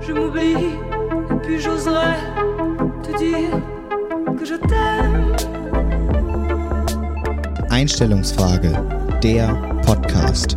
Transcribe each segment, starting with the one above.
Je m'oublie, et puis j'oserais te dire que je t'aime. Einstellungsfrage, der Podcast.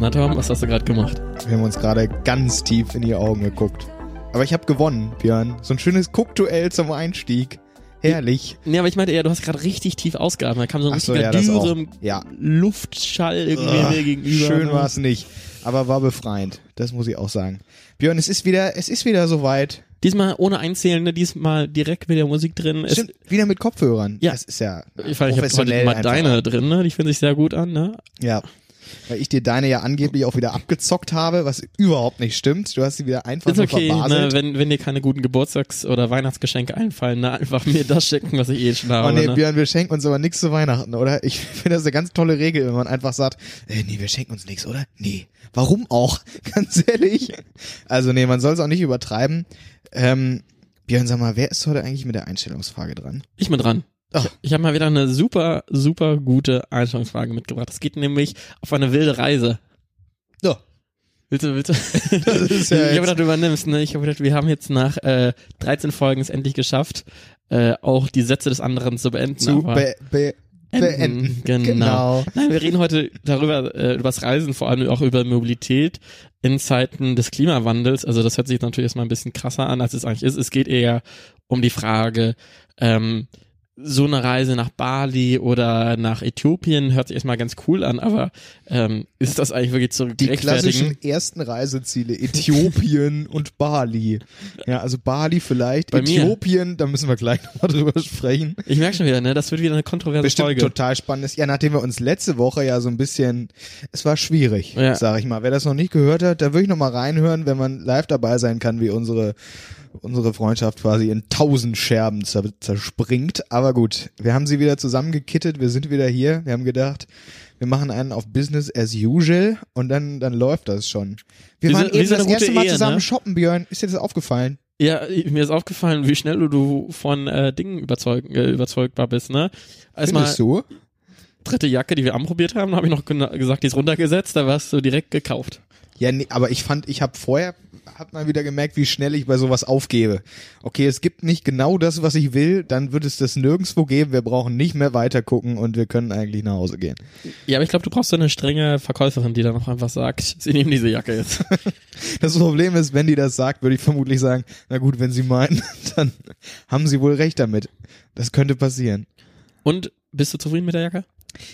Na Tom, was hast du gerade gemacht? Wir haben uns gerade ganz tief in die Augen geguckt. Aber ich habe gewonnen, Björn. So ein schönes Guckduell zum Einstieg. Herrlich. Nee, aber ich meinte eher, du hast gerade richtig tief ausgeatmet. Da kam so ein Ach so, richtiger ja, das auch. Dürre Ja. Luftschall irgendwie Ugh, mir gegenüber. Schön war es nicht, aber war befreiend. Das muss ich auch sagen. Björn, es ist wieder, es ist wieder soweit. Diesmal ohne Einzählen, ne? diesmal direkt mit der Musik drin. Es, Stimmt, wieder mit Kopfhörern. Ja. Das ist ja ich, ich habe heute mal deine drin, ne? Die finde ich sehr gut an, ne? Ja. Weil ich dir deine ja angeblich auch wieder abgezockt habe, was überhaupt nicht stimmt. Du hast sie wieder einfach Ist okay, ne? wenn, wenn dir keine guten Geburtstags- oder Weihnachtsgeschenke einfallen, ne? Einfach mir das schenken, was ich eh schon habe. Oh nee, ne? Björn, wir schenken uns aber nichts zu Weihnachten, oder? Ich finde das eine ganz tolle Regel, wenn man einfach sagt, äh, nee, wir schenken uns nichts, oder? Nee. Warum auch? Ganz ehrlich. Also nee, man soll es auch nicht übertreiben. Ähm, Björn, sag mal, wer ist heute eigentlich mit der Einstellungsfrage dran? Ich bin dran. Ach. Ich habe mal wieder eine super, super gute Einstellungsfrage mitgebracht. Es geht nämlich auf eine wilde Reise. So. Willst du, willst du? Das ist ja ich habe gedacht, du übernimmst, ne? Ich habe gedacht, wir haben jetzt nach äh, 13 Folgen es endlich geschafft, äh, auch die Sätze des anderen zu beenden. Zu be be beenden. Genau. Genau. Nein, wir reden heute darüber, äh, über das Reisen, vor allem auch über Mobilität in Zeiten des Klimawandels. Also das hört sich natürlich erstmal ein bisschen krasser an, als es eigentlich ist. Es geht eher um die Frage, ähm, so eine Reise nach Bali oder nach Äthiopien hört sich erstmal ganz cool an, aber ähm, ist das eigentlich wirklich zu Die klassischen ersten Reiseziele, Äthiopien und Bali. Ja, also Bali vielleicht, Bei mir. Äthiopien, da müssen wir gleich nochmal drüber sprechen. Ich merke schon wieder, ne? Das wird wieder eine kontroverse Bestimmt Folge. total spannend ist. Ja, nachdem wir uns letzte Woche ja so ein bisschen, es war schwierig, Ja. sag ich mal. Wer das noch nicht gehört hat, da würde ich noch mal reinhören, wenn man live dabei sein kann, wie unsere unsere Freundschaft quasi in tausend Scherben zer zerspringt. Aber gut, wir haben sie wieder zusammengekittet, wir sind wieder hier. Wir haben gedacht, wir machen einen auf Business as usual und dann dann läuft das schon. Wir Wir waren sind- wir eben sind das erste Mal Ehe, zusammen ne? shoppen, Björn. Ist dir das aufgefallen? Ja, mir ist aufgefallen, wie schnell du, von äh, Dingen überzeug, äh, überzeugbar bist, ne? Erstmal Findest du? dritte Jacke, die wir anprobiert haben, habe ich noch gesagt, die ist runtergesetzt, da warst du direkt gekauft. Ja, nee, aber ich fand, ich habe vorher, hat mal wieder gemerkt, wie schnell ich bei sowas aufgebe. Okay, es gibt nicht genau das, was ich will, dann wird es das nirgendwo geben. Wir brauchen nicht mehr weiter gucken und wir können eigentlich nach Hause gehen. Ja, aber ich glaube, du brauchst so eine strenge Verkäuferin, die dann auch einfach sagt, sie nehmen diese Jacke jetzt. Das Problem ist, wenn die das sagt, würde ich vermutlich sagen, na gut, wenn sie meinen, dann haben sie wohl recht damit. Das könnte passieren. Und bist du zufrieden mit der Jacke?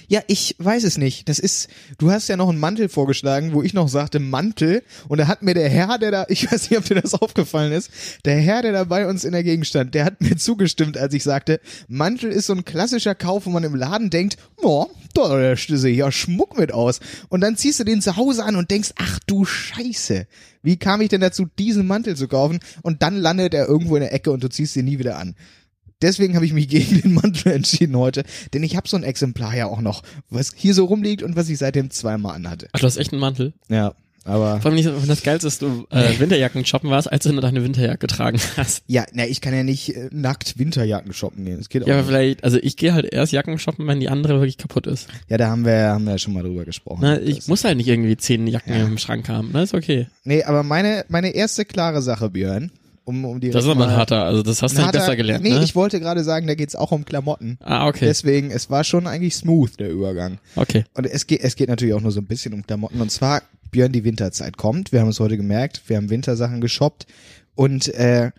Ja, ich weiß es nicht. Das ist, du hast ja noch einen Mantel vorgeschlagen, wo ich noch sagte Mantel. Und da hat mir der Herr, der da, ich weiß nicht, ob dir das aufgefallen ist, der Herr, der da bei uns in der Gegend stand, der hat mir zugestimmt, als ich sagte, Mantel ist so ein klassischer Kauf, wo man im Laden denkt, oh, da sehe ja Schmuck mit aus. Und dann ziehst du den zu Hause an und denkst, ach du Scheiße. Wie kam ich denn dazu, diesen Mantel zu kaufen? Und dann landet er irgendwo in der Ecke und du ziehst ihn nie wieder an. Deswegen habe ich mich gegen den Mantel entschieden heute, denn ich habe so ein Exemplar ja auch noch, was hier so rumliegt und was ich seitdem zweimal anhatte. Ach, du hast echt einen Mantel. Ja, aber Vor allem nicht, das Geilste ist, du äh, Winterjacken shoppen warst, als du nur deine Winterjacke getragen hast. ja, na, ich kann ja nicht äh, nackt Winterjacken shoppen gehen. Das geht auch Ja, aber nicht. vielleicht, also ich gehe halt erst Jacken shoppen, wenn die andere wirklich kaputt ist. Ja, da haben wir, haben wir ja schon mal drüber gesprochen. Ne, ich Das- muss halt nicht irgendwie zehn Jacken Ja. im Schrank haben, ne, ist okay. nee, aber meine, meine erste klare Sache, Björn, um, um die Das ist aber ein harter, also das hast du halt besser gelernt, Nee, ne? ich wollte gerade sagen, da geht's auch um Klamotten. ah, okay, Deswegen, es war schon eigentlich smooth, der Übergang. okay. Und es geht, es geht natürlich auch nur so ein bisschen um Klamotten. Und zwar, Björn, die Winterzeit kommt. Wir haben es heute gemerkt. Wir haben Wintersachen geshoppt. Und äh,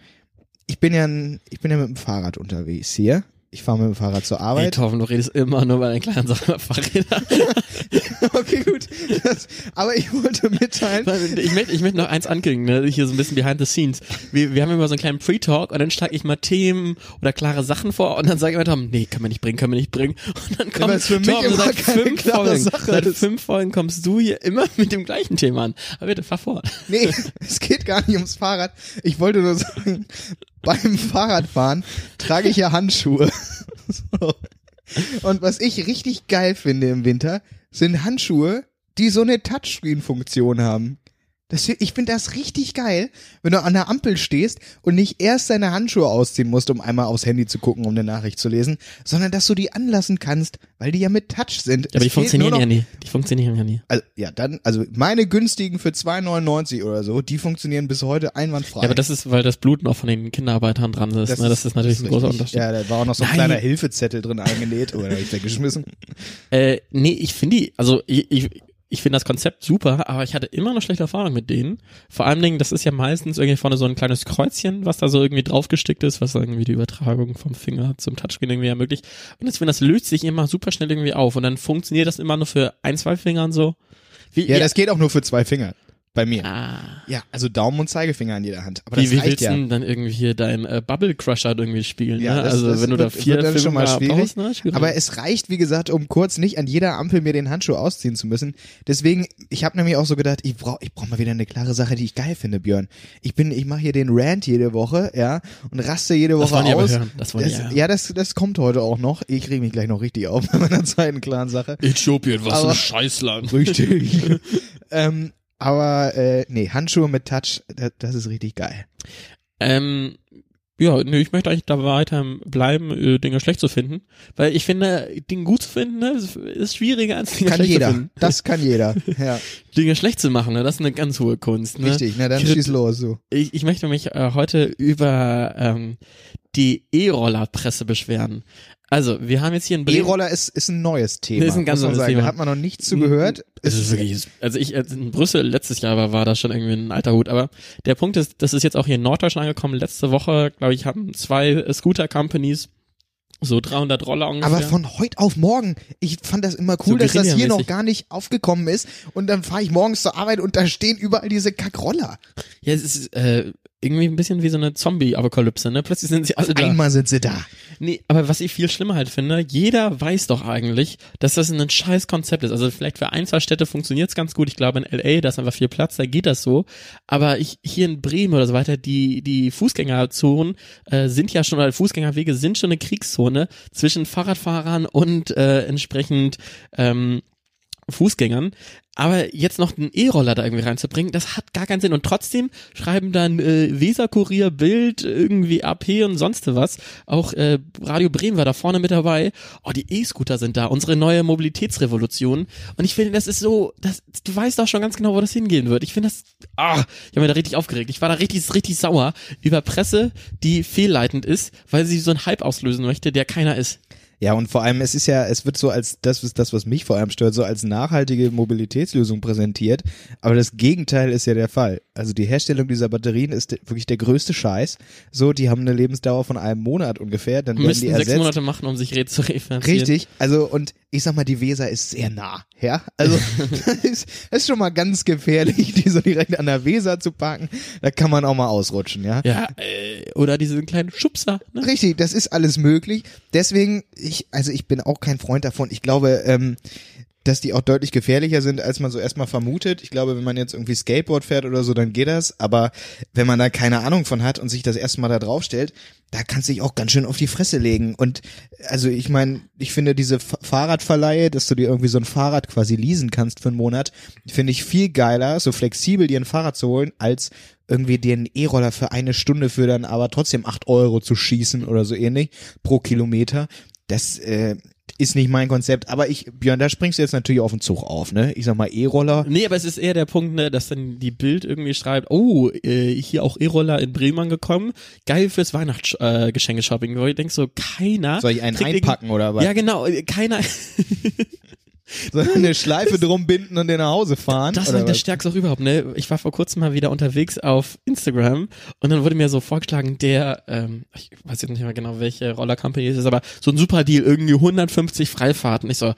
ich bin ja ein, ich bin ja mit dem Fahrrad unterwegs hier. Ich fahre mit dem Fahrrad zur Arbeit. Torben, du redest immer nur bei den kleinen Sachen über Fahrräder. okay, gut. Das, aber ich wollte mitteilen. ich möchte ich möchte noch eins ankündigen, ne? hier so ein bisschen behind the scenes. Wir, wir haben immer so einen kleinen Pre-Talk und dann schlage ich mal Themen oder klare Sachen vor und dann sage ich immer Tom, nee, können wir nicht bringen, können wir nicht bringen. Und dann kommt für mich Torben, seit fünf Folgen, seit fünf Folgen kommst du hier immer mit dem gleichen Thema an. Aber bitte, fahr fort. Nee, es geht gar nicht ums Fahrrad. Ich wollte nur sagen, beim Fahrradfahren trage ich ja Handschuhe. So. Und was ich richtig geil finde im Winter, sind Handschuhe, die so eine Touchscreen-Funktion haben. Das, ich finde das richtig geil, wenn du an der Ampel stehst und nicht erst deine Handschuhe ausziehen musst, um einmal aufs Handy zu gucken, um eine Nachricht zu lesen, sondern dass du die anlassen kannst, weil die ja mit Touch sind. Ja, aber die funktionieren nur ja noch- nie. Die funktionieren ja nie. Also, ja, dann, also meine günstigen für 2,99 oder so, die funktionieren bis heute einwandfrei. Ja, aber das ist, weil das Blut noch von den Kinderarbeitern dran ist. Das, ne? das ist natürlich ein großer richtig. Unterschied. Ja, da war auch noch so ein Nein. kleiner Hilfezettel drin eingenäht, oder hab ich weggeschmissen. Äh, nee, ich finde die, also ich, ich, ich finde das Konzept super, aber ich hatte immer eine schlechte Erfahrung mit denen. Vor allen Dingen, das ist ja meistens irgendwie vorne so ein kleines Kreuzchen, was da so irgendwie draufgestickt ist, was irgendwie die Übertragung vom Finger zum Touchscreen irgendwie ermöglicht. Und finde, das löst sich immer super schnell irgendwie auf und dann funktioniert das immer nur für ein, zwei Fingern so. Wie, Ja, das geht auch nur für zwei Finger. Bei mir. ah. Ja, also Daumen und Zeigefinger an jeder Hand. Aber Wie, das wie reicht willst du ja. denn dann irgendwie hier dein äh, Bubble Crusher irgendwie spielen? Ja, ne? das- also das wenn du da wird- vier wird dann schon mal schwierig. brauchst, ne? Schwierig. Aber es reicht, wie gesagt, um kurz nicht an jeder Ampel mir den Handschuh ausziehen zu müssen. Deswegen, ich habe nämlich auch so gedacht, ich brauche ich brauch mal wieder eine klare Sache, die ich geil finde, Björn. Ich bin, ich mache hier den Rant jede Woche, ja, und raste jede Das Woche aber aus. hören. Das wollen das, ja. ja, das, das kommt heute auch noch. Ich reg mich gleich noch richtig auf bei meiner zweiten klaren Sache. Äthiopien, was Aber- ein Scheißland. Richtig. ähm, aber äh, nee, Handschuhe mit Touch, das, das ist richtig geil. Ähm, ja, nö, ich möchte eigentlich da weiter bleiben, äh, Dinge schlecht zu finden. Weil ich finde, Dinge gut zu finden, ne, ist, schwieriger als Dinge Kann schlecht jeder. zu finden. Das kann jeder. Ja, Dinge schlecht zu machen, ne, das ist eine ganz hohe Kunst. Ne? richtig. Na dann Krit- schieß los, so. Ich, ich möchte mich äh, heute über ähm, die E-Rollerpresse beschweren. Also, wir haben jetzt hier in Bremen... E-Roller ist, ist ein neues Thema. Das ist ein ganz neues sagen. Thema. Da hat man noch nichts zu gehört. Es ist wirklich, also ich, als in Brüssel letztes Jahr war, war das schon irgendwie ein alter Hut, aber der Punkt ist, das ist jetzt auch hier in Norddeutschland angekommen. Letzte Woche, glaube ich, haben zwei Scooter-Companies so 300 Roller ungefähr. Aber von heute auf morgen, ich fand das immer cool, So dass das hier noch gar nicht aufgekommen ist. Und dann fahre ich morgens zur Arbeit und da stehen überall diese Kackroller. ja, es ist äh, irgendwie ein bisschen wie so eine Zombie-Apokalypse, ne? Plötzlich sind sie alle da. Einmal sind sie da. Nee, aber was ich viel schlimmer halt finde, jeder weiß doch eigentlich, dass das ein scheiß Konzept ist. Also vielleicht für ein, zwei Städte funktioniert's ganz gut. Ich glaube in LA, da ist einfach viel Platz, da geht das so. Aber ich, hier in Bremen oder so weiter, die, die Fußgängerzonen äh, sind ja schon, oder Fußgängerwege sind schon eine Kriegszone zwischen Fahrradfahrern und äh, entsprechend ähm, Fußgängern. Aber jetzt noch einen E-Roller da irgendwie reinzubringen, das hat gar keinen Sinn. Und trotzdem schreiben dann äh, Weserkurier, Bild, irgendwie AP und sonst was. Auch äh, Radio Bremen war da vorne mit dabei. Oh, die E-Scooter sind da, unsere neue Mobilitätsrevolution. Und ich finde, das ist so, das, du weißt doch schon ganz genau, wo das hingehen wird. Ich finde das, ah, ich habe mir da richtig aufgeregt. Ich war da richtig, richtig sauer über Presse, die fehlleitend ist, weil sie so einen Hype auslösen möchte, der keiner ist. Ja, und vor allem, es ist ja, es wird so als, das ist das, was mich vor allem stört, so als nachhaltige Mobilitätslösung präsentiert. Aber das Gegenteil ist ja der Fall. Also die Herstellung dieser Batterien ist wirklich der größte Scheiß. So, die haben eine Lebensdauer von einem Monat ungefähr, dann werden Müssten die sechs ersetzt. Monate machen, um sich zu refinanzieren. Richtig, also und ich sag mal, die Weser ist sehr nah, ja. Also das ist, das ist schon mal ganz gefährlich, die so direkt an der Weser zu parken. Da kann man auch mal ausrutschen, ja. Ja, äh, oder diesen kleinen Schubser. Ne? Richtig, das ist alles möglich. Deswegen, ich, also ich bin auch kein Freund davon. Ich glaube, ähm, dass die auch deutlich gefährlicher sind, als man so erstmal vermutet. Ich glaube, wenn man jetzt irgendwie Skateboard fährt oder so, dann geht das. Aber wenn man da keine Ahnung von hat und sich das erstmal da drauf stellt, da kannst du dich auch ganz schön auf die Fresse legen. Und also ich meine, ich finde diese Fahrradverleihe, dass du dir irgendwie so ein Fahrrad quasi leasen kannst für einen Monat, finde ich viel geiler, so flexibel dir ein Fahrrad zu holen, als irgendwie dir einen E-Roller für eine Stunde für dann aber trotzdem acht Euro zu schießen oder so ähnlich pro Kilometer. Das äh, ist nicht mein Konzept. Aber ich, Björn, da springst du jetzt natürlich auf den Zug auf, ne? Ich sag mal E-Roller. Nee, aber es ist eher der Punkt, ne, dass dann die Bild irgendwie schreibt, oh, äh, hier auch E-Roller in Bremen angekommen, geil fürs Weihnachtsgeschenke-Shopping. Äh. Wo ich denk so, keiner. Soll ich einen einpacken oder was? Ja, genau, äh, keiner. Ich eine Schleife drum binden und den nach Hause fahren? Das war der was? Stärkste auch überhaupt, ne? Ich war vor kurzem mal wieder unterwegs auf Instagram und dann wurde mir so vorgeschlagen, der, ähm, ich weiß jetzt nicht mehr genau, welche Roller-Company es ist, aber so ein super Deal, irgendwie 150 Freifahrten. Ich so,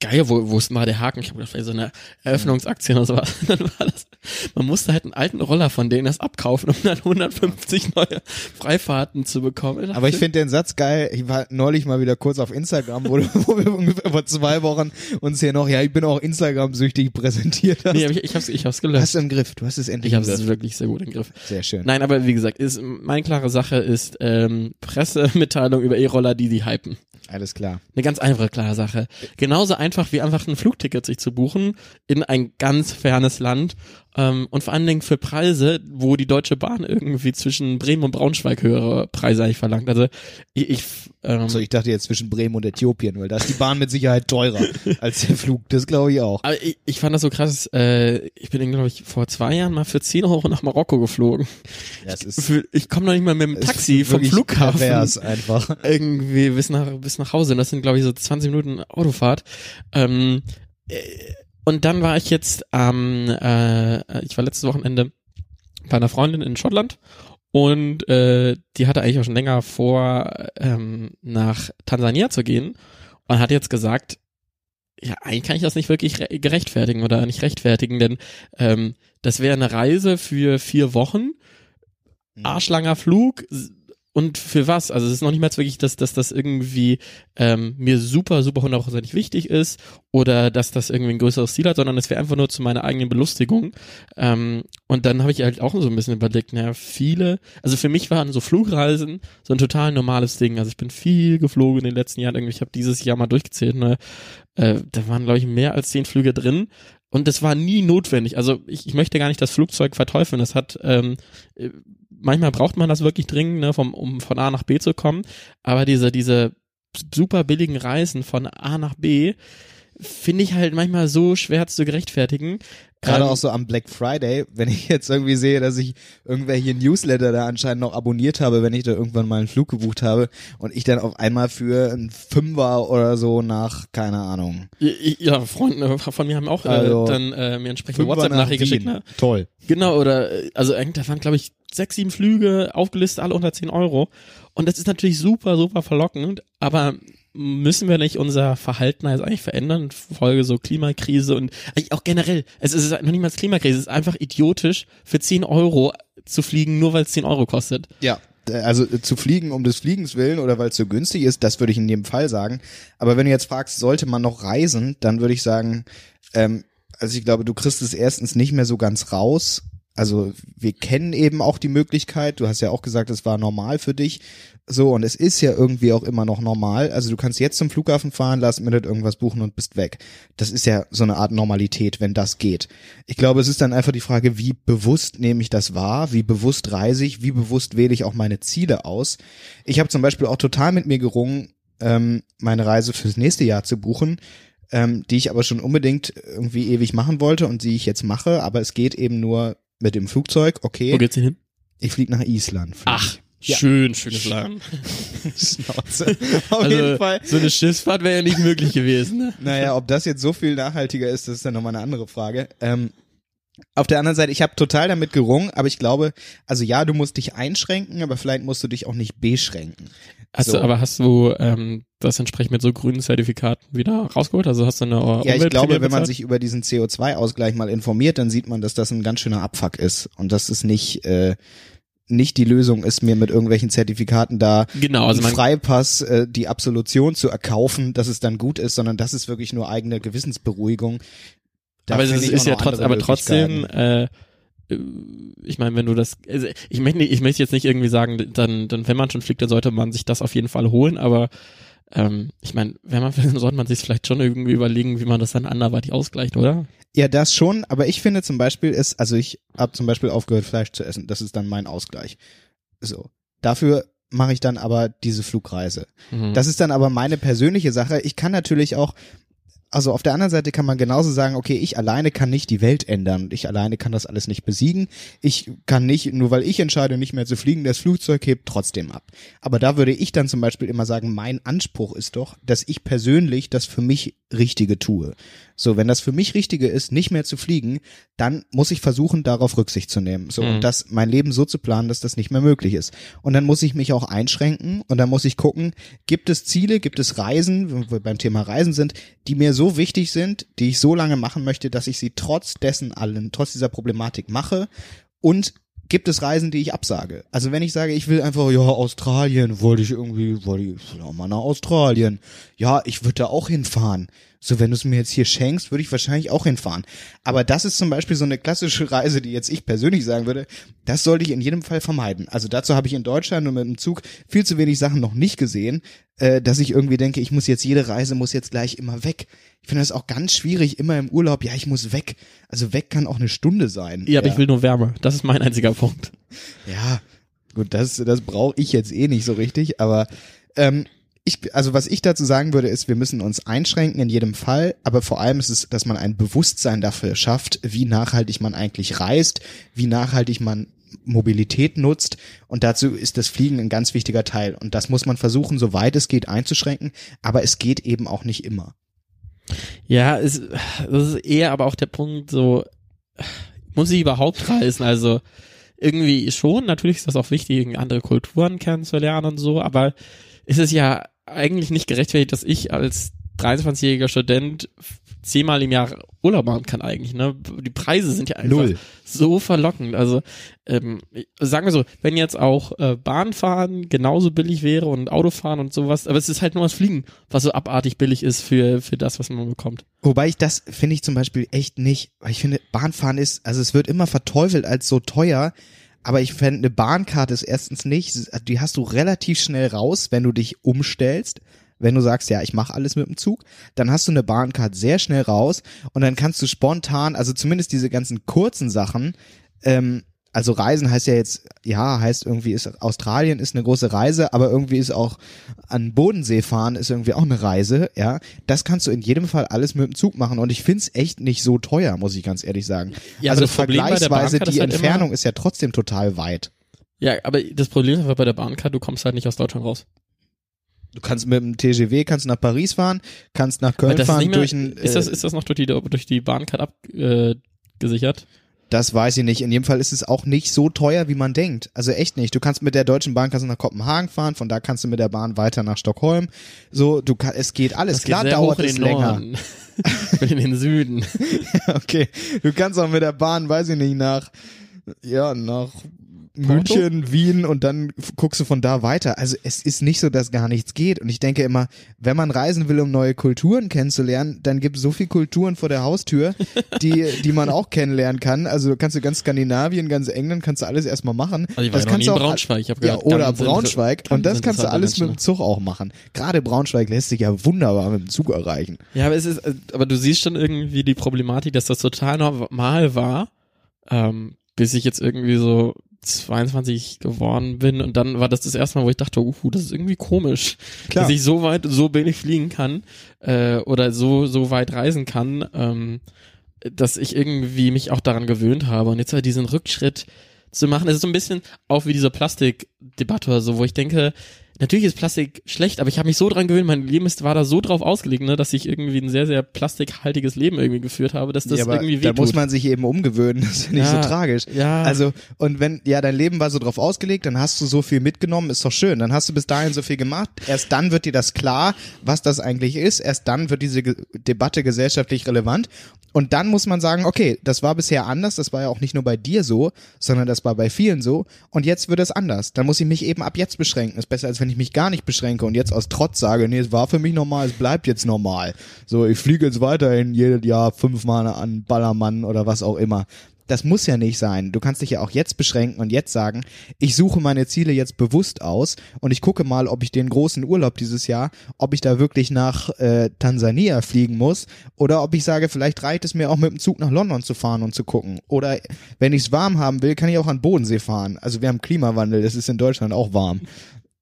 geil, wo, wo ist mal der Haken? Ich habe gedacht, vielleicht so eine Eröffnungsaktion oder sowas. Dann war das, man musste halt einen alten Roller von denen das abkaufen, um dann 150 neue Freifahrten zu bekommen. Aber ich finde den Satz geil. Ich war neulich mal wieder kurz auf Instagram, wo, wo wir ungefähr vor zwei Wochen uns hier noch, ja, ich bin auch Instagram-süchtig präsentiert hast. nee, ich, ich hab's, ich hab's gelöscht. hast du im Griff. Du hast es endlich Ich im habe es Griff. wirklich sehr gut im Griff. Sehr schön. Nein, aber wie gesagt, ist, meine klare Sache ist ähm, Pressemitteilung über E-Roller, die sie hypen. Alles klar. Eine ganz einfache, klare Sache. Genauso einfach wie einfach ein Flugticket sich zu buchen in ein ganz fernes Land ähm, und vor allen Dingen für Preise, wo die Deutsche Bahn irgendwie zwischen Bremen und Braunschweig höhere Preise eigentlich verlangt. Also ich, ich ähm, So, ich dachte jetzt zwischen Bremen und Äthiopien, weil da ist die Bahn mit Sicherheit teurer als der Flug. Das glaube ich auch. aber ich, ich fand das so krass. Äh, ich bin, glaube ich, vor zwei Jahren mal für 10 Euro nach Marokko geflogen. Das ist Für, ich komme noch nicht mal mit dem Taxi vom Flughafen pervers einfach. irgendwie bis nach bis nach Hause. Und das sind glaube ich so 20 Minuten Autofahrt. Ähm, äh, und dann war ich jetzt am, äh, ich war letztes Wochenende bei einer Freundin in Schottland und äh, die hatte eigentlich auch schon länger vor, ähm, nach Tansania zu gehen und hat jetzt gesagt, ja, eigentlich kann ich das nicht wirklich re gerechtfertigen oder nicht rechtfertigen, denn ähm, das wäre eine Reise für vier Wochen, arschlanger Flug und für was? Also es ist noch nicht mal wirklich, dass, dass das irgendwie ähm, mir super, super hundertprozentig wichtig ist oder dass das irgendwie ein größeres Ziel hat, sondern es wäre einfach nur zu meiner eigenen Belustigung. Ähm, und dann habe ich halt auch so ein bisschen überlegt, naja, viele, also für mich waren so Flugreisen so ein total normales Ding. Also ich bin viel geflogen in den letzten Jahren. Irgendwie, ich habe dieses Jahr mal durchgezählt, ne? äh, da waren, glaube ich, mehr als zehn Flüge drin. Und das war nie notwendig. Also ich, ich möchte gar nicht das Flugzeug verteufeln. Das hat ähm, äh, manchmal braucht man das wirklich dringend, ne, vom, um von A nach B zu kommen. Aber diese, diese super billigen Reisen von A nach B finde ich halt manchmal so schwer zu gerechtfertigen. Gerade Ähm, auch so am Black Friday, wenn ich jetzt irgendwie sehe, dass ich irgendwelche Newsletter da anscheinend noch abonniert habe, wenn ich da irgendwann mal einen Flug gebucht habe und ich dann auf einmal für einen Fünfer oder so nach, keine Ahnung, Ja, Freunde von mir haben auch äh, Also, dann äh, mir entsprechende WhatsApp-Nachricht geschickt. Ne? Toll. Genau, oder äh, also da waren, glaube ich, sechs, sieben Flüge aufgelistet, alle unter 10 Euro. Und das ist natürlich super, super verlockend, aber müssen wir nicht unser Verhalten jetzt eigentlich verändern, Folge so Klimakrise und eigentlich auch generell, es ist noch nicht mal Klimakrise, es ist einfach idiotisch, für 10 Euro zu fliegen, nur weil es 10 Euro kostet. Ja, also äh, zu fliegen um des Fliegens willen oder weil es so günstig ist, das würde ich in jedem Fall sagen. Aber wenn du jetzt fragst, sollte man noch reisen, dann würde ich sagen, ähm, also ich glaube, du kriegst es erstens nicht mehr so ganz raus. Also wir kennen eben auch die Möglichkeit, du hast ja auch gesagt, es war normal für dich. So, und es ist ja irgendwie auch immer noch normal. Also du kannst jetzt zum Flughafen fahren, lass mir nicht irgendwas buchen und bist weg. Das ist ja so eine Art Normalität, wenn das geht. Ich glaube, es ist dann einfach die Frage, wie bewusst nehme ich das wahr, wie bewusst reise ich, wie bewusst wähle ich auch meine Ziele aus. Ich habe zum Beispiel auch total mit mir gerungen, ähm, meine Reise fürs nächste Jahr zu buchen, ähm, die ich aber schon unbedingt irgendwie ewig machen wollte und die ich jetzt mache, aber es geht eben nur mit dem Flugzeug. Okay, Wo geht's denn hin? ich fliege nach Island. flieg Ach, Ja. schön, schönes Land. Schnauze. Auf Also, jeden Fall. so eine Schiffsfahrt wäre ja nicht möglich gewesen. Ne? Naja, ob das jetzt so viel nachhaltiger ist, das ist dann nochmal eine andere Frage. Ähm, auf der anderen Seite, ich habe total damit gerungen, aber ich glaube, also ja, du musst dich einschränken, aber vielleicht musst du dich auch nicht beschränken. Hast So. du, aber hast du ähm, das entsprechend mit so grünen Zertifikaten wieder rausgeholt? Also hast du eine Ja, ich glaube, wenn man sich über diesen CO2-Ausgleich mal informiert, dann sieht man, dass das ein ganz schöner Abfuck ist und dass es nicht äh, nicht die Lösung ist, mir mit irgendwelchen Zertifikaten da Genau, also einen Freipass, äh, die Absolution zu erkaufen, dass es dann gut ist, sondern das ist wirklich nur eigene Gewissensberuhigung. Da aber es ist, ist ja trotz, aber trotzdem, äh, ich meine, wenn du das, also ich möchte ich möchte jetzt nicht irgendwie sagen, dann, dann, wenn man schon fliegt, dann sollte man sich das auf jeden Fall holen, aber ähm, ich meine, wenn man will, sollte man sich vielleicht schon irgendwie überlegen, wie man das dann anderweitig ausgleicht, oder? Ja, das schon, aber ich finde zum Beispiel ist, also ich habe zum Beispiel aufgehört, Fleisch zu essen. Das ist dann mein Ausgleich. So. Dafür mache ich dann aber diese Flugreise. Mhm. Das ist dann aber meine persönliche Sache. Ich kann natürlich auch, also auf der anderen Seite kann man genauso sagen, okay, ich alleine kann nicht die Welt ändern ich alleine kann das alles nicht besiegen. Ich kann nicht, nur weil ich entscheide, nicht mehr zu fliegen, das Flugzeug hebt trotzdem ab. Aber da würde ich dann zum Beispiel immer sagen, mein Anspruch ist doch, dass ich persönlich das für mich Richtige tue. So, wenn das für mich Richtige ist, nicht mehr zu fliegen, dann muss ich versuchen, darauf Rücksicht zu nehmen. So, Mhm. und das, mein Leben so zu planen, dass das nicht mehr möglich ist. Und dann muss ich mich auch einschränken und dann muss ich gucken, gibt es Ziele, gibt es Reisen, wenn wir beim Thema Reisen sind, die mir so wichtig sind, die ich so lange machen möchte, dass ich sie trotz dessen allen, trotz dieser Problematik mache und gibt es Reisen, die ich absage. Also wenn ich sage, ich will einfach, ja, Australien, wollte ich irgendwie, wollte ich will auch mal nach Australien. Ja, ich würde da auch hinfahren. So, wenn du es mir jetzt hier schenkst, würde ich wahrscheinlich auch hinfahren. Aber das ist zum Beispiel so eine klassische Reise, die jetzt ich persönlich sagen würde, das sollte ich in jedem Fall vermeiden. Also dazu habe ich in Deutschland und mit dem Zug viel zu wenig Sachen noch nicht gesehen, äh, dass ich irgendwie denke, ich muss jetzt jede Reise muss jetzt gleich immer weg. Ich finde das auch ganz schwierig, immer im Urlaub, ja, ich muss weg. Also weg kann auch eine Stunde sein. Ja, aber ich will nur Wärme. Das ist mein einziger Punkt. Ja, gut, das, das brauche ich jetzt eh nicht so richtig, aber ähm, ich, also was ich dazu sagen würde, ist, wir müssen uns einschränken in jedem Fall, aber vor allem ist es, dass man ein Bewusstsein dafür schafft, wie nachhaltig man eigentlich reist, wie nachhaltig man Mobilität nutzt. Und dazu ist das Fliegen ein ganz wichtiger Teil. Und das muss man versuchen, soweit es geht einzuschränken, aber es geht eben auch nicht immer. Ja, es, das ist eher aber auch der Punkt, so, muss ich überhaupt reisen? Also, irgendwie schon, natürlich ist das auch wichtig, andere Kulturen kennenzulernen und so, aber es ist ja eigentlich nicht gerechtfertigt, dass ich als 23-jähriger Student zehnmal im Jahr Urlaub machen kann eigentlich. Ne? Die Preise sind ja einfach Null. so verlockend. Also ähm, sagen wir so, wenn jetzt auch äh, Bahnfahren genauso billig wäre und Autofahren und sowas, aber es ist halt nur das Fliegen, was so abartig billig ist für für das, was man bekommt. Wobei ich das finde ich zum Beispiel echt nicht, weil ich finde, Bahnfahren ist, also es wird immer verteufelt als so teuer, aber ich fände, eine Bahnkarte ist erstens nicht, die hast du relativ schnell raus, wenn du dich umstellst. Wenn du sagst, ja, ich mache alles mit dem Zug, dann hast du eine Bahncard sehr schnell raus und dann kannst du spontan, also zumindest diese ganzen kurzen Sachen, ähm, also Reisen heißt ja jetzt, ja, heißt irgendwie ist Australien ist eine große Reise, aber irgendwie ist auch an Bodensee fahren ist irgendwie auch eine Reise, ja. Das kannst du in jedem Fall alles mit dem Zug machen und ich find's echt nicht so teuer, muss ich ganz ehrlich sagen. Ja, also vergleichsweise die halt Entfernung ist ja trotzdem total weit. Ja, aber das Problem ist einfach bei der Bahncard, du kommst halt nicht aus Deutschland raus. Du kannst mit dem TGW kannst nach Paris fahren, kannst nach Köln fahren mehr, durch ein ist das äh, ist das noch durch die durch die Bahncard abgesichert? Äh? Das weiß ich nicht. In jedem Fall ist es auch nicht so teuer, wie man denkt. Also echt nicht. Du kannst mit der Deutschen Bahn kannst du nach Kopenhagen fahren, von da kannst du mit der Bahn weiter nach Stockholm. So, du kann, es geht alles. Das Klar geht dauert es den länger. Ich bin in den Süden. okay. Du kannst auch mit der Bahn, weiß ich nicht, nach, ja, nach München, Wien und dann guckst du von da weiter. Also es ist nicht so, dass gar nichts geht. Und ich denke immer, wenn man reisen will, um neue Kulturen kennenzulernen, dann gibt es so viel Kulturen vor der Haustür, die, die man auch kennenlernen kann. Also kannst du ganz Skandinavien, ganz England, kannst du alles erstmal machen. Also ich war das ja noch nie kannst in du auch Braunschweig. Ich hab ja, oder Braunschweig. Und das kannst du alles mit dem Menschen. Zug auch machen. Gerade Braunschweig lässt sich ja wunderbar mit dem Zug erreichen. Ja, aber es ist, äh, aber du siehst schon irgendwie die Problematik, dass das total normal war, ähm, bis ich jetzt irgendwie so 22 geworden bin und dann war das das erste Mal, wo ich dachte, uh, das ist irgendwie komisch, Klar. dass ich so weit, so billig fliegen kann äh, oder so so weit reisen kann, ähm, dass ich irgendwie mich auch daran gewöhnt habe und jetzt halt diesen Rückschritt zu machen, es ist so ein bisschen auch wie diese Plastikdebatte oder so, wo ich denke, natürlich ist Plastik schlecht, aber ich habe mich so dran gewöhnt, mein Leben ist, war da so drauf ausgelegt, ne, dass ich irgendwie ein sehr, sehr plastikhaltiges Leben irgendwie geführt habe, dass das ja, irgendwie da wehtut. muss man sich eben umgewöhnen, das ist ja nicht Ja, so tragisch. ja. Also, und wenn, ja, dein Leben war so drauf ausgelegt, dann hast du so viel mitgenommen, ist doch schön. Dann hast du bis dahin so viel gemacht. Erst dann wird dir das klar, was das eigentlich ist. Erst dann wird diese Ge Debatte gesellschaftlich relevant. Und dann muss man sagen, okay, das war bisher anders, das war ja auch nicht nur bei dir so, sondern das war bei vielen so. Und jetzt wird es anders. Dann muss ich mich eben ab jetzt beschränken. Ist besser, als wenn ich mich gar nicht beschränke und jetzt aus Trotz sage, nee, es war für mich normal, es bleibt jetzt normal. So, ich fliege jetzt weiterhin jedes Jahr fünfmal an Ballermann oder was auch immer. Das muss ja nicht sein. Du kannst dich ja auch jetzt beschränken und jetzt sagen, ich suche meine Ziele jetzt bewusst aus und ich gucke mal, ob ich den großen Urlaub dieses Jahr, ob ich da wirklich nach äh, Tansania fliegen muss oder ob ich sage, vielleicht reicht es mir auch mit dem Zug nach London zu fahren und zu gucken. Oder wenn ich es warm haben will, kann ich auch an Bodensee fahren. Also wir haben Klimawandel, es ist in Deutschland auch warm.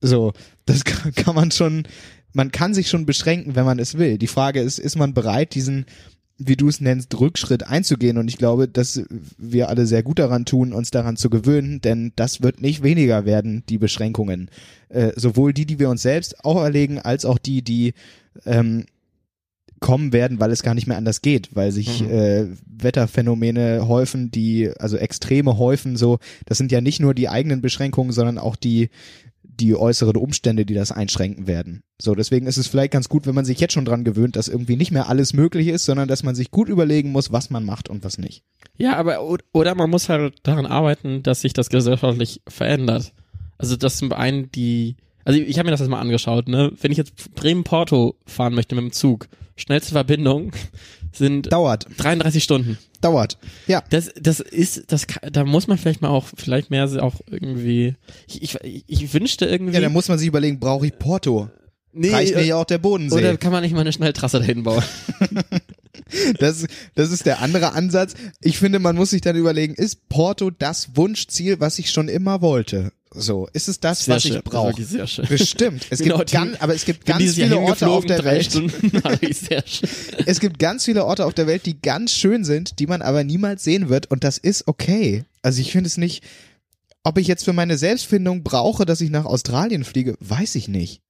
So, das kann, kann man schon, man kann sich schon beschränken, wenn man es will. Die Frage ist, ist man bereit, diesen wie du es nennst, Rückschritt einzugehen. Und ich glaube, dass wir alle sehr gut daran tun, uns daran zu gewöhnen, denn das wird nicht weniger werden, die Beschränkungen. Äh, sowohl die, die wir uns selbst auch erlegen, als auch die, die ähm, kommen werden, weil es gar nicht mehr anders geht, weil sich Mhm. äh, Wetterphänomene häufen, die, also Extreme häufen, so, das sind ja nicht nur die eigenen Beschränkungen, sondern auch die, die äußeren Umstände, die das einschränken werden. So, deswegen ist es vielleicht ganz gut, wenn man sich jetzt schon dran gewöhnt, dass irgendwie nicht mehr alles möglich ist, sondern dass man sich gut überlegen muss, was man macht und was nicht. Ja, aber oder man muss halt daran arbeiten, dass sich das gesellschaftlich verändert. Also dass zum einen die, also ich habe mir das jetzt mal angeschaut, ne? Wenn ich jetzt Bremen-Porto fahren möchte mit dem Zug schnellste Verbindung sind Dauert, 33 Stunden. dauert. Ja. Das, das ist, das, kann- da muss man vielleicht mal auch, vielleicht mehr auch irgendwie, ich, ich, ich wünschte irgendwie, Ja, dann muss man sich überlegen, brauche ich Porto? nee, Reicht mir äh, ja auch der Bodensee. oder kann man nicht mal eine Schnelltrasse dahin bauen? Das, das ist der andere Ansatz. Ich finde, man muss sich dann überlegen, ist Porto das Wunschziel, was ich schon immer wollte? So, ist es das, was schön, ich brauche? sehr. Bestimmt. Es Genau, gibt ganz, aber es gibt ganz viele Orte auf der Welt. Sehr. Es gibt ganz viele Orte auf der Welt, die ganz schön sind, die man aber niemals sehen wird und das ist okay. Also ich finde es nicht, ob ich jetzt für meine Selbstfindung brauche, dass ich nach Australien fliege, weiß ich nicht.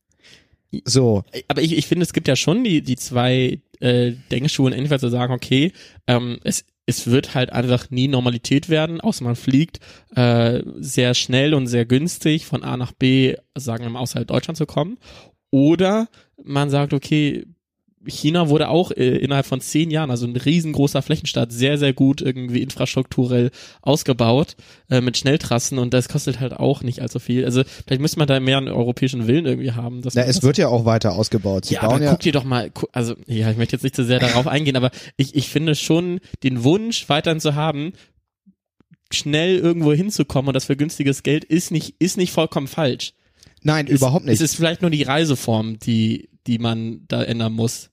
So, Aber ich, ich finde, es gibt ja schon die, die zwei äh, Denkschulen, entweder zu sagen, okay, ähm, es, es wird halt einfach nie Normalität werden, außer man fliegt äh, sehr schnell und sehr günstig von A nach B, sagen wir mal, außerhalb Deutschland zu kommen. Oder man sagt, okay, China wurde auch äh, innerhalb von zehn Jahren, also ein riesengroßer Flächenstaat, sehr, sehr gut irgendwie infrastrukturell ausgebaut äh, mit Schnelltrassen und das kostet halt auch nicht allzu viel. Also vielleicht müsste man da mehr einen europäischen Willen irgendwie haben. Dass na, es das wird ja auch weiter ausgebaut. Sie ja, aber ja, guck dir doch mal, also ja, ich möchte jetzt nicht zu sehr darauf eingehen, aber ich, ich finde schon den Wunsch weiterhin zu haben, schnell irgendwo hinzukommen und das für günstiges Geld ist nicht, ist nicht vollkommen falsch. nein, überhaupt nicht. Es ist vielleicht nur die Reiseform, die, die man da ändern muss.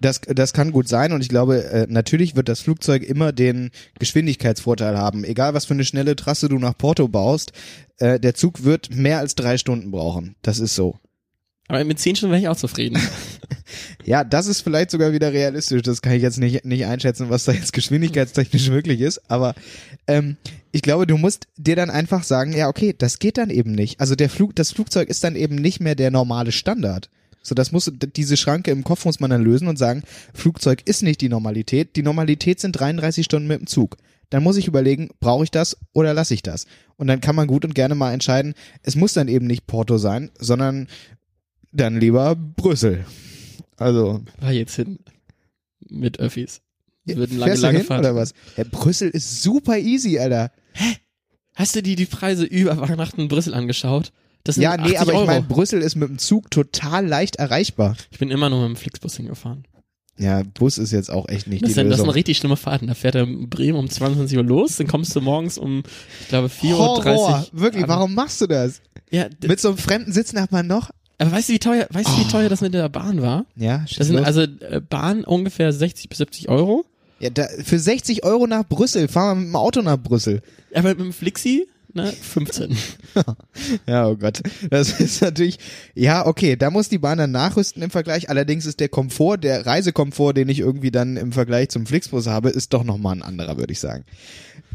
Das, das kann gut sein und ich glaube, äh, natürlich wird das Flugzeug immer den Geschwindigkeitsvorteil haben. Egal was für eine schnelle Trasse du nach Porto baust, äh, der Zug wird mehr als drei Stunden brauchen. Das ist so. Aber mit zehn Stunden wäre ich auch zufrieden. Ja, das ist vielleicht sogar wieder realistisch. Das kann ich jetzt nicht, nicht einschätzen, was da jetzt geschwindigkeitstechnisch möglich ist. Aber ähm, ich glaube, du musst dir dann einfach sagen, ja, okay, das geht dann eben nicht. Also der Flug, das Flugzeug ist dann eben nicht mehr der normale Standard. So, das muss, diese Schranke im Kopf muss man dann lösen und sagen, Flugzeug ist nicht die Normalität. Die Normalität sind 33 Stunden mit dem Zug. Dann muss ich überlegen, brauche ich das oder lasse ich das? Und dann kann man gut und gerne mal entscheiden, es muss dann eben nicht Porto sein, sondern dann lieber Brüssel. Also, War jetzt hin mit Öffis. Das wird eine lange, lange hin Fahrt. oder was? Ja, Brüssel ist super easy, Alter. Hast du dir die Preise über Weihnachten in Brüssel angeschaut? Ja, nee, 80 aber Euro. ich meine, Brüssel ist mit dem Zug total leicht erreichbar. ich bin immer nur mit dem Flixbus hingefahren. Ja, Bus ist jetzt auch echt nicht Das die sind, das sind richtig schlimme Fahrten. Da fährt er in Bremen um 22 Uhr los, dann kommst du morgens um, ich glaube, 4.30 Uhr. Horror, wirklich, an. warum machst du das? Ja, Mit so einem fremden Sitznachbarn noch? aber weißt du, wie teuer, weißt du, Oh. wie teuer das mit der Bahn war? Ja, Das sind los. also äh, Bahn ungefähr 60 bis 70 Euro. ja, da, für 60 Euro nach Brüssel, fahren wir mit dem Auto nach Brüssel. Aber mit dem Flixi, ne, 15. Ja, oh Gott. Das ist natürlich, ja, okay, da muss die Bahn dann nachrüsten im Vergleich. Allerdings ist der Komfort, der Reisekomfort, den ich irgendwie dann im Vergleich zum Flixbus habe, ist doch nochmal ein anderer, würde ich sagen.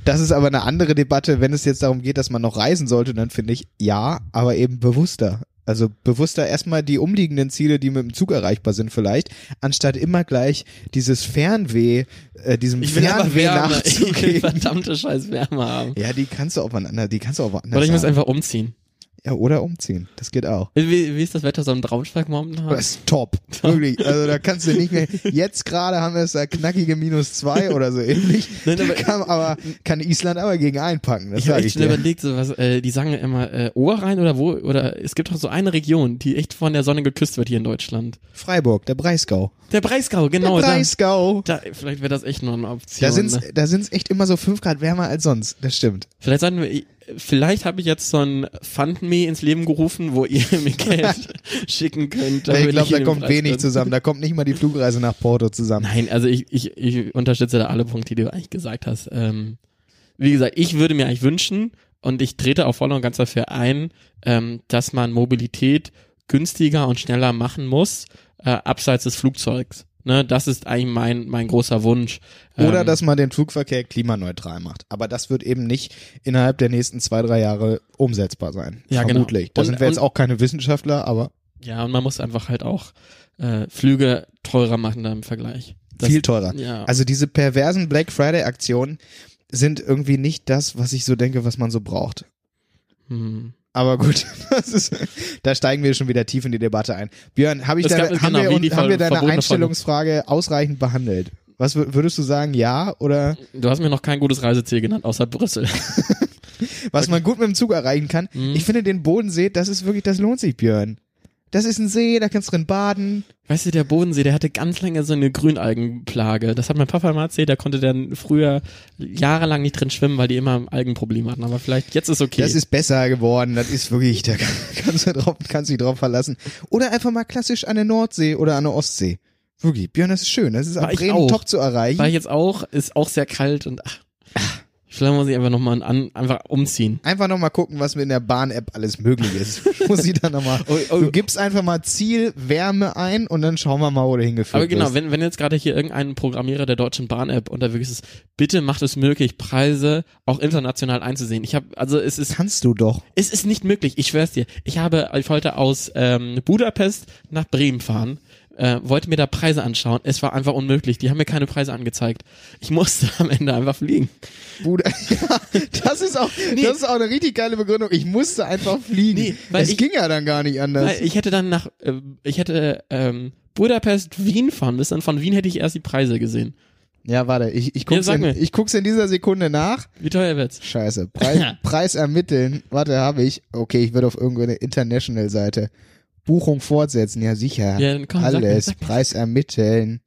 Das ist aber eine andere Debatte. Wenn es jetzt darum geht, dass man noch reisen sollte, dann finde ich ja, aber eben bewusster. Also bewusster erstmal die umliegenden Ziele, die mit dem Zug erreichbar sind vielleicht, anstatt immer gleich dieses Fernweh, äh, diesem Ich will Fernweh Wärme. Ich will nachzugehen. verdammte scheiß Wärme haben. Ja, die kannst du auch woanders, die kannst du auch woanders Oder ich muss einfach umziehen. Ja, oder umziehen. Das geht auch. Wie, wie ist das Wetter so im Braunschweig momentan? Das ist top. Wirklich. Also da kannst du nicht mehr. Jetzt gerade haben wir es da knackige minus zwei oder so ähnlich. Nein, aber- kann, aber, kann Island aber gegen einpacken. Das Ich habe echt schon dir. überlegt, so was, äh, die sagen immer äh, Oberrhein oder wo, oder es gibt doch so eine Region, die echt von der Sonne geküsst wird hier in Deutschland. Freiburg, der Breisgau. Der Breisgau, genau. der Breisgau. Da, da, vielleicht wäre das echt noch eine Option. Da sind's, ne? da sind's echt immer so fünf Grad wärmer als sonst. Das stimmt. Vielleicht sollten wir, vielleicht habe ich jetzt so ein FundMe ins Leben gerufen, wo ihr mir Geld schicken könnt. ich glaube, da kommt Preis wenig bin. zusammen. Da kommt nicht mal die Flugreise nach Porto zusammen. Nein, also ich, ich, ich unterstütze da alle Punkte, die du eigentlich gesagt hast. Ähm, wie gesagt, ich würde mir eigentlich wünschen und ich trete auch voll und ganz dafür ein, ähm, dass man Mobilität günstiger und schneller machen muss, äh, abseits des Flugzeugs. Ne, das ist eigentlich mein, mein großer Wunsch. Oder ähm, dass man den Flugverkehr klimaneutral macht. Aber das wird eben nicht innerhalb der nächsten zwei, drei Jahre umsetzbar sein. Ja, genau. Vermutlich. Da Und- sind wir jetzt auch keine Wissenschaftler, aber Ja, und man muss einfach halt auch äh, Flüge teurer machen da im Vergleich. Das, viel teurer. Ja. Also diese perversen Black Friday Aktionen sind irgendwie nicht das, was ich so denke, was man so braucht. hm. Aber gut, das ist, da steigen wir schon wieder tief in die Debatte ein. Björn, hab ich deine, gab- haben, genau, wir, die haben wir ver- deine Einstellungsfrage ausreichend behandelt? Was wür- würdest du sagen, ja oder Du hast mir noch kein gutes Reiseziel genannt, außer Brüssel. was man gut mit dem Zug erreichen kann? Mhm. Ich finde den Bodensee, das ist wirklich, das lohnt sich, Björn. Das ist ein See, da kannst du drin baden. Weißt du, der Bodensee, der hatte ganz lange so eine Grünalgenplage. Das hat mein Papa mal erzählt, der konnte dann früher jahrelang nicht drin schwimmen, weil die immer Algenprobleme hatten. Aber vielleicht, jetzt ist okay. Das ist besser geworden. Das ist wirklich, da kannst du drauf, kannst dich drauf verlassen. Oder einfach mal klassisch an der Nordsee oder an der Ostsee. Wirklich, Björn, das ist schön. Das ist am ich Bremen top zu erreichen. War jetzt auch, ist auch sehr kalt und ach, vielleicht muss ich einfach nochmal an, einfach umziehen. Einfach nochmal gucken, was mit in der Bahn-App alles möglich ist. Muss ich dann nochmal. Oh, oh. Du gibst einfach mal Ziel, Wärme ein und dann schauen wir mal, wo du hingeführt Aber genau, wirst. wenn, wenn jetzt gerade hier irgendein Programmierer der Deutschen Bahn-App unterwegs ist, bitte macht es möglich, Preise auch international einzusehen. Ich habe, also es ist Kannst du doch. Es ist nicht möglich, ich schwör's dir. Ich habe, ich wollte aus ähm, Budapest nach Bremen fahren, äh, wollte mir da Preise anschauen. Es war einfach unmöglich. Die haben mir keine Preise angezeigt. Ich musste am Ende einfach fliegen. Bruder, ja, das ist auch, das ist auch eine richtig geile Begründung. Ich musste einfach fliegen. Nee, weil es ich- ging ja dann gar nicht anders. Weil ich hätte dann nach, äh, ich hätte ähm, Budapest, Wien fahren müssen. Von Wien hätte ich erst die Preise gesehen. ja, warte, ich, ich guck's, sag in, ich guck's in dieser Sekunde nach. Wie teuer wird's? Scheiße. Preis, Preis ermitteln. Warte, habe ich. Okay, ich würde auf irgendeine International-Seite. Buchung fortsetzen, ja sicher. Ja, dann komm, sag mir, Alles. sag mir. Preis ermitteln.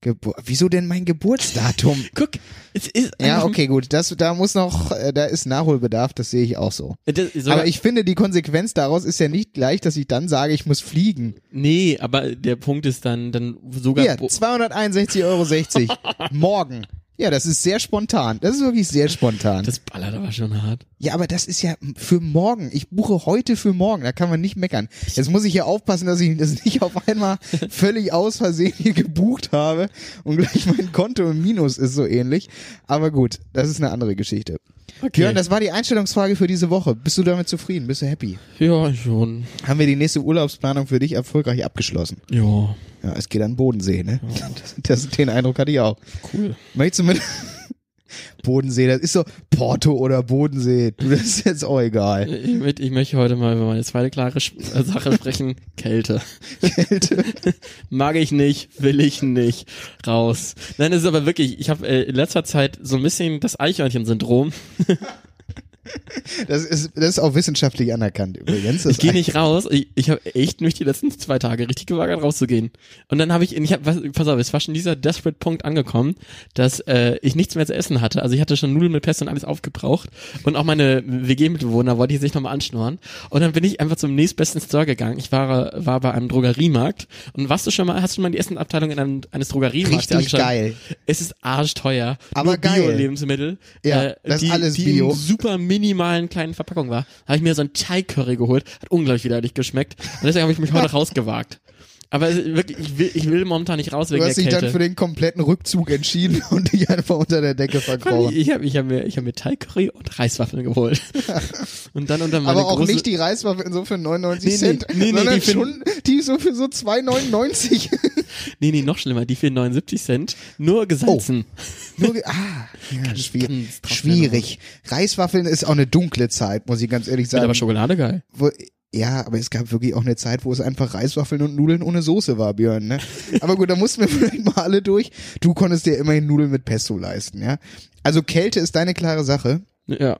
Gebur Wieso denn mein Geburtsdatum? Guck, es ist ja, okay, gut. Das, da muss noch, äh, da ist Nachholbedarf, das sehe ich auch so. Das, sogar, Aber ich finde, die Konsequenz daraus ist ja nicht gleich, dass ich dann sage, ich muss fliegen. nee, aber der Punkt ist dann, dann sogar Bo- 261,60 Euro. Morgen. Ja, das ist sehr spontan. Das ist wirklich sehr spontan. das ballert aber schon hart. Ja, aber das ist ja für morgen. Ich buche heute für morgen. Da kann man nicht meckern. Jetzt muss ich hier aufpassen, dass ich das nicht auf einmal völlig aus Versehen hier gebucht habe und gleich mein Konto im Minus ist so ähnlich. Aber gut, das ist eine andere Geschichte. Okay. Björn, das war die Einstellungsfrage für diese Woche. Bist du damit zufrieden? Bist du happy? ja, schon. Haben wir die nächste Urlaubsplanung für dich erfolgreich abgeschlossen? Ja, Ja, es geht an den Bodensee, ne? Das, das, den Eindruck hatte ich auch. cool. Möchtest du mit Bodensee, das ist so Porto oder Bodensee. Du, das ist jetzt auch egal. Ich, möchte- ich möchte heute mal über meine zweite klare äh, Sache sprechen. Kälte. Kälte. Mag ich nicht, will ich nicht. Raus. Nein, das ist aber wirklich, ich habe äh, in letzter Zeit so ein bisschen das Eichhörnchen-Syndrom. Das ist, das ist auch wissenschaftlich anerkannt übrigens. Das Ich gehe nicht raus. Ich, ich habe echt mich die letzten zwei Tage richtig gewagert rauszugehen. Und dann habe ich, ich hab, was, pass auf, es war schon dieser desperate Punkt angekommen, dass äh, ich nichts mehr zu essen hatte. Also ich hatte schon Nudeln mit Pesto und alles aufgebraucht. Und auch meine WG-Mitbewohner wollte ich sich nochmal anschnurren. Und dann bin ich einfach zum nächstbesten Store gegangen. Ich war, war bei einem Drogeriemarkt. Und warst du schon mal, hast du mal die Essenabteilung in einem, eines Drogeriemarkts Richtig geil. Es ist arschteuer. Aber Nur geil. Bio-Lebensmittel. Ja, äh, das ist die, alles die Bio. super minimalen kleinen Verpackung war. Habe ich mir so ein Thai-Curry geholt. Hat unglaublich widerlich geschmeckt. Und deswegen habe ich mich heute rausgewagt. Aber ist wirklich, ich will, ich will momentan nicht raus wegen Du hast dich dann für den kompletten Rückzug entschieden und dich einfach unter der Decke verkrochen. ich habe ich hab mir, ich hab mir Thai-Curry und Reiswaffeln geholt. und dann unter meine Aber auch große, nicht die Reiswaffeln so für 99 Nee, Cent, nee, nee, sondern die für- schon die so für so 2,99. Nee, nee, noch schlimmer. Die für 79 Cent. Nur gesalzen. Nur ge- ah, ja, schwierig. ganz schwierig. Reiswaffeln ist auch eine dunkle Zeit, muss ich ganz ehrlich Wird aber sagen. Schokolade geil. Wo, ja, aber es gab wirklich auch eine Zeit, wo es einfach Reiswaffeln und Nudeln ohne Soße war, Björn. Ne? Aber gut, da mussten wir vielleicht mal alle durch. Du konntest dir immerhin Nudeln mit Pesto leisten, ja. Also Kälte ist deine klare Sache. Ja.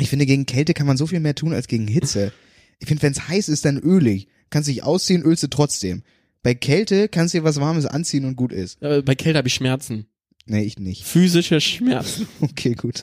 Ich finde, gegen Kälte kann man so viel mehr tun als gegen Hitze. Ich finde, wenn es heiß ist, dann ölig. Kannst dich ausziehen, ölst du trotzdem. Bei Kälte kannst du dir was Warmes anziehen und gut ist. Aber bei Kälte habe ich Schmerzen. Nee, ich nicht. Physische Schmerzen. Okay, gut.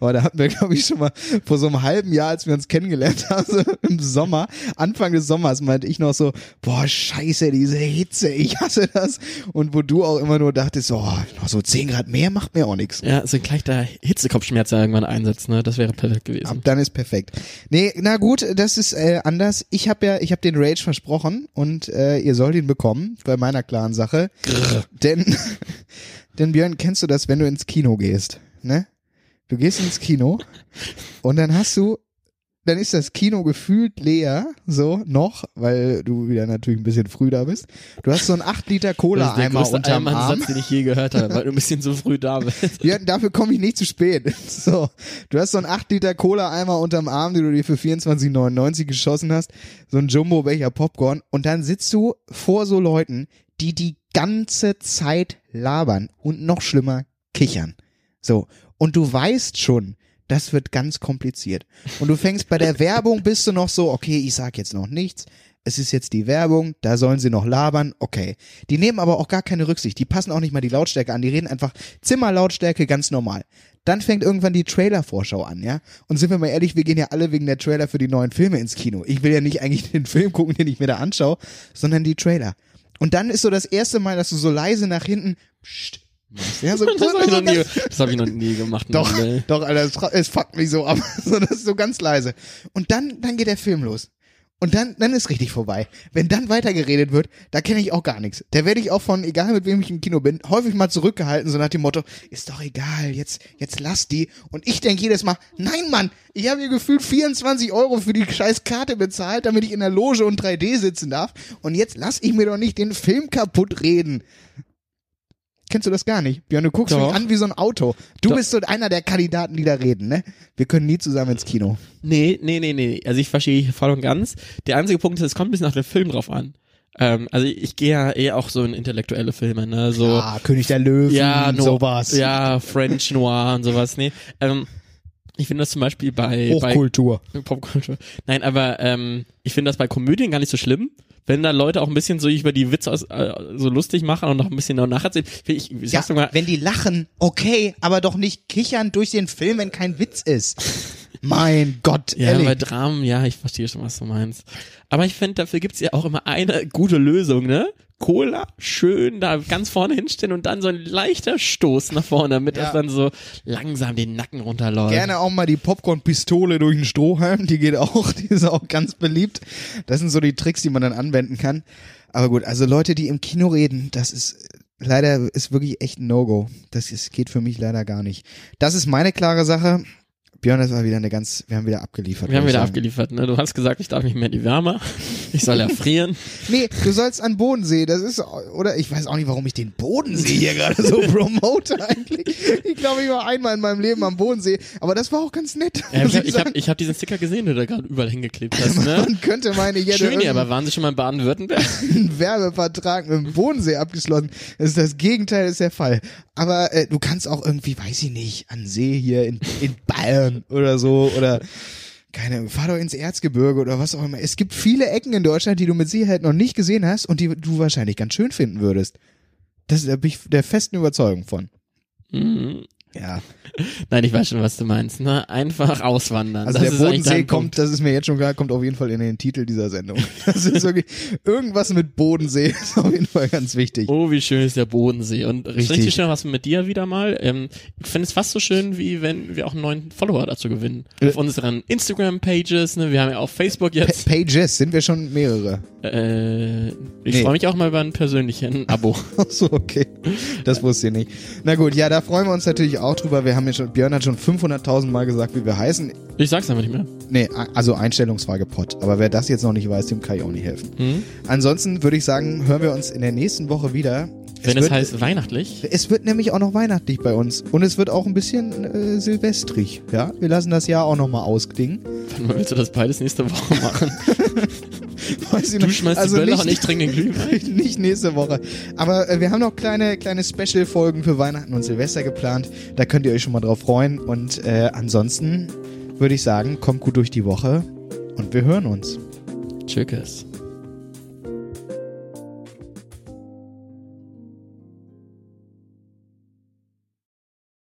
Aber da hatten wir, glaube ich, schon mal vor so einem halben Jahr, als wir uns kennengelernt haben, so im Sommer, Anfang des Sommers, meinte ich noch so, boah, scheiße, diese Hitze, ich hasse das. Und wo du auch immer nur dachtest, oh, noch so 10 Grad mehr macht mir auch nichts. Ja, so ein leichter Hitzekopfschmerz ja irgendwann einsetzt, ne? Das wäre perfekt Ab gewesen. dann ist perfekt. Nee, na gut, das ist äh, anders. Ich habe ja, ich habe den Rage versprochen und äh, ihr sollt ihn bekommen bei meiner klaren Sache. Denn, denn Björn, kennst du das, wenn du ins Kino gehst, ne? Du gehst ins Kino und dann hast du, dann ist das Kino gefühlt leer, so noch, weil du wieder natürlich ein bisschen früh da bist. Du hast so einen 8 Liter Cola-Eimer unterm Arm. Allmann-Satz, den ich je gehört habe, weil du ein bisschen so früh da bist. Ja, dafür komme ich nicht zu spät. So, du hast so einen 8 Liter Cola-Eimer unterm Arm, den du dir für 24,99 geschossen hast, so ein Jumbo-Becher Popcorn und dann sitzt du vor so Leuten, die die ganze Zeit labern und noch schlimmer kichern. So, und du weißt schon, das wird ganz kompliziert. Und du fängst bei der Werbung, bist du noch so, okay, ich sag jetzt noch nichts, es ist jetzt die Werbung, da sollen sie noch labern, okay. Die nehmen aber auch gar keine Rücksicht, die passen auch nicht mal die Lautstärke an, die reden einfach Zimmerlautstärke ganz normal. Dann fängt irgendwann die Trailer-Vorschau an, ja? Und sind wir mal ehrlich, wir gehen ja alle wegen der Trailer für die neuen Filme ins Kino. Ich will ja nicht eigentlich den Film gucken, den ich mir da anschaue, sondern die Trailer. Und dann ist so das erste Mal, dass du so leise nach hinten, pst, machst. ja, so, Das habe ich, noch nie- das hab ich noch nie gemacht. doch, Mann, doch, Alter, es, es fuckt mich so ab. So, das ist so ganz leise. Und dann, dann geht der Film los. Und dann, dann ist richtig vorbei. Wenn dann weitergeredet wird, da kenne ich auch gar nichts. Da werde ich auch von, egal mit wem ich im Kino bin, häufig mal zurückgehalten, so nach dem Motto, ist doch egal, jetzt, jetzt lass die. Und ich denke jedes Mal, nein, Mann, ich habe hier gefühlt 24 Euro für die scheiß Karte bezahlt, damit ich in der Loge und 3D sitzen darf. Und jetzt lass ich mir doch nicht den Film kaputt reden. Kennst du das gar nicht? Björn, du guckst Doch. mich an wie so ein Auto. Du Doch. bist so einer der Kandidaten, die da reden, ne? Wir können nie zusammen ins Kino. Nee, nee, nee, nee. Also ich verstehe dich voll und ganz. Der einzige Punkt ist, es kommt ein bisschen auf den Film drauf an. Ähm, also ich gehe ja eher auch so in intellektuelle Filme, ne? So ah, König der Löwen, ja, no, sowas. Ja, French Noir und sowas. Nee. Ähm, ich finde das zum Beispiel bei, bei Hochkultur. Popkultur. Nein, aber ähm, ich finde das bei Komödien gar nicht so schlimm. Wenn da Leute auch ein bisschen so über die Witze aus, äh, so lustig machen und noch ein bisschen nacherzählen. Ich, ich Ja, mal, wenn die lachen, okay, aber doch nicht kichern durch den Film, wenn kein Witz ist. mein Gott, Ja, ehrlich. bei Dramen, ja, ich verstehe schon, was du meinst. Aber ich finde, dafür gibt's ja auch immer eine gute Lösung, ne? Cola schön da ganz vorne hinstellen und dann so ein leichter Stoß nach vorne, damit Ja. das dann so langsam den Nacken runterläuft. Gerne auch mal die Popcorn-Pistole durch den Strohhalm, die geht auch, die ist auch ganz beliebt. Das sind so die Tricks, die man dann anwenden kann. Aber gut, also Leute, die im Kino reden, das ist leider, ist wirklich echt ein No-Go. Das ist, geht für mich leider gar nicht. Das ist meine klare Sache. Björn, das war wieder eine ganz, wir haben wieder abgeliefert. Wir haben wieder sagen. abgeliefert, ne? Du hast gesagt, ich darf nicht mehr in die Wärme. Ich soll erfrieren. Nee, du sollst an Bodensee, das ist, oder ich weiß auch nicht, warum ich den Bodensee hier gerade so promote eigentlich. Ich glaube, ich war einmal in meinem Leben am Bodensee, aber das war auch ganz nett. Ja, ich habe ich hab, ich hab diesen Sticker gesehen, den du da gerade überall hingeklebt hast, ne? Man könnte meine, hätte Schön aber waren Sie schon mal in Baden-Württemberg? Werbevertrag mit dem Bodensee abgeschlossen. Das ist das Gegenteil ist der Fall. Aber äh, du kannst auch irgendwie, weiß ich nicht, an See hier in, in Bayern oder so oder keine fahr doch ins Erzgebirge oder was auch immer. Es gibt viele Ecken in Deutschland, die du mit Sicherheit noch nicht gesehen hast und die du wahrscheinlich ganz schön finden würdest. Das da bin ich der festen Überzeugung von. Mhm. Ja. Nein, ich weiß schon, was du meinst. Ne? Einfach auswandern. Also das der Bodensee kommt, das ist mir jetzt schon klar, kommt auf jeden Fall in den Titel dieser Sendung. Das ist wirklich irgendwas mit Bodensee ist auf jeden Fall ganz wichtig. Oh, wie schön ist der Bodensee. Und Richtig. richtig schön was mit dir wieder mal. Ähm, ich finde es fast so schön, wie wenn wir auch einen neuen Follower dazu gewinnen. Äh. Auf unseren Instagram-Pages, ne? wir haben ja auf Facebook Pa jetzt. Pages sind wir schon mehrere. Äh, ich Nee. freue mich auch mal über ein persönlichen Abo. Ach so, okay. Das wusste ich nicht. Na gut, ja, da freuen wir uns natürlich auch drüber. Wir haben ja schon, Björn hat schon 500.000 Mal gesagt, wie wir heißen. Ich sag's einfach nicht mehr. Nee, also Einstellungsfrage Pott. Aber wer das jetzt noch nicht weiß, dem kann ich auch nicht helfen. Hm? Ansonsten würde ich sagen, hören wir uns in der nächsten Woche wieder. Wenn es, wird, heißt weihnachtlich. Es wird nämlich auch noch weihnachtlich bei uns. Und es wird auch ein bisschen äh, silvestrig. Ja, wir lassen das Jahr auch nochmal ausklingen. Wann willst du das beides nächste Woche machen? Du schmeißt Also die Bälle nicht- und ich trinke den Glühwein. nicht nächste Woche. Aber äh, wir haben noch kleine, kleine Special-Folgen für Weihnachten und Silvester geplant. Da könnt ihr euch schon mal drauf freuen. Und äh, ansonsten würde ich sagen, kommt gut durch die Woche und wir hören uns. Tschüss.